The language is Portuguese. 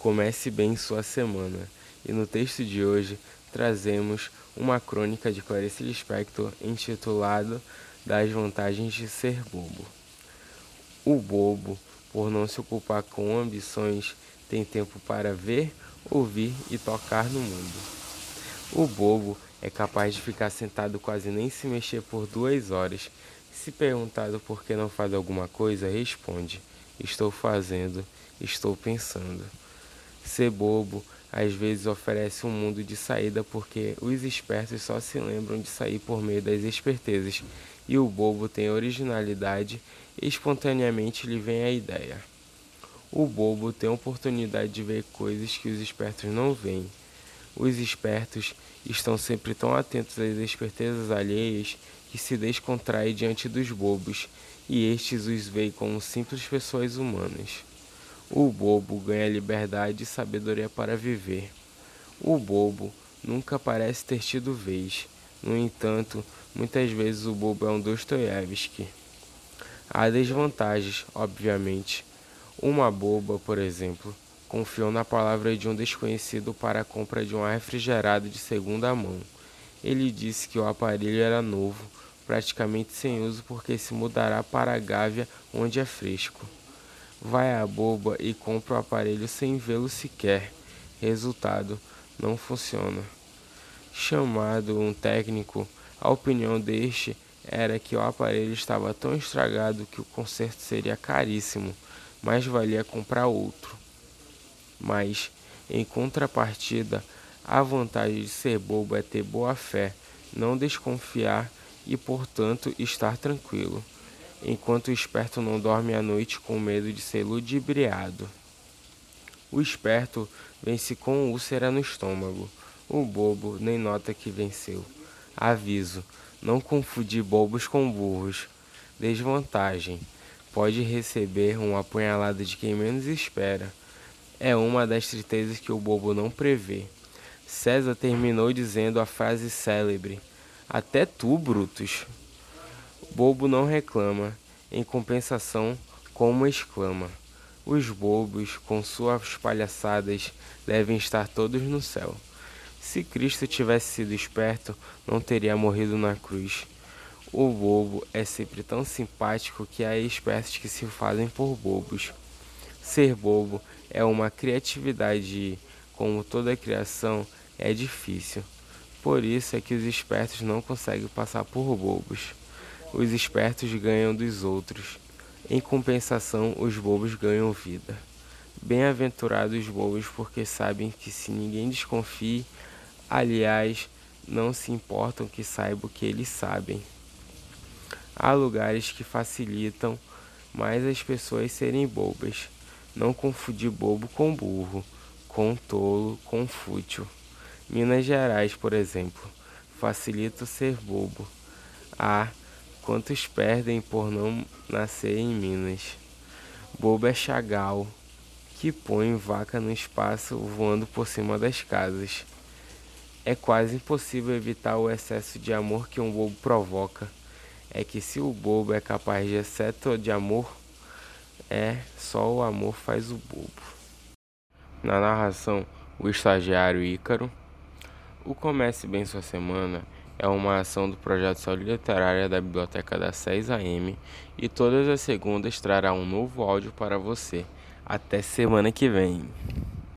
Comece bem sua semana. E no texto de hoje trazemos uma crônica de Clarice Lispector intitulado Das vantagens de ser bobo. O bobo, por não se ocupar com ambições, tem tempo para ver, ouvir e tocar no mundo. O bobo é capaz de ficar sentado quase nem se mexer por duas horas. Se perguntado por que não faz alguma coisa, responde: Estou fazendo, estou pensando. Ser bobo às vezes oferece um mundo de saída porque os espertos só se lembram de sair por meio das espertezas e o bobo tem originalidade e espontaneamente lhe vem a ideia. O bobo tem oportunidade de ver coisas que os espertos não veem. Os espertos estão sempre tão atentos às espertezas alheias que se descontraem diante dos bobos, e estes os veem como simples pessoas humanas. O bobo ganha liberdade e sabedoria para viver. O bobo nunca parece ter tido vez. No entanto, muitas vezes o bobo é um Dostoiévski. Há desvantagens, obviamente. Uma boba, por exemplo, confiou na palavra de um desconhecido para a compra de um ar refrigerado de segunda mão. Ele disse que o aparelho era novo, praticamente sem uso porque se mudará para a Gávea, onde é fresco. Vai à boba e compra o aparelho sem vê-lo sequer. Resultado: não funciona. Chamado um técnico, a opinião deste era que o aparelho estava tão estragado que o conserto seria caríssimo, mas valia comprar outro. Mas, em contrapartida, a vantagem de ser bobo é ter boa fé, não desconfiar e, portanto, estar tranquilo enquanto o esperto não dorme à noite com medo de ser ludibriado. O esperto vence com úlcera no estômago. O bobo nem nota que venceu. Aviso: não confundir bobos com burros. Desvantagem: pode receber um apunhalado de quem menos espera. É uma das tristezas que o bobo não prevê. César terminou dizendo a frase célebre: Até tu, Brutus. Bobo não reclama, em compensação, como exclama: Os bobos, com suas palhaçadas, devem estar todos no céu. Se Cristo tivesse sido esperto, não teria morrido na cruz. O bobo é sempre tão simpático que há espertos que se fazem por bobos. Ser bobo é uma criatividade e, como toda criação, é difícil. Por isso é que os espertos não conseguem passar por bobos. Os espertos ganham dos outros. Em compensação, os bobos ganham vida. Bem-aventurados os bobos, porque sabem que se ninguém desconfie, aliás, não se importam que saibam que eles sabem. Há lugares que facilitam mais as pessoas serem bobas. Não confundir bobo com burro, com tolo, com fútil. Minas Gerais, por exemplo, facilita ser bobo. Há Quantos perdem por não nascer em Minas? Bobo é Chagal, que põe vaca no espaço voando por cima das casas. É quase impossível evitar o excesso de amor que um bobo provoca. É que se o bobo é capaz de excesso de amor, é só o amor faz o bobo. Na narração, o estagiário Ícaro. O Comece Bem Sua Semana é uma ação do projeto Saúde Literária da Biblioteca da 6 AM e todas as segundas trará um novo áudio para você. Até semana que vem.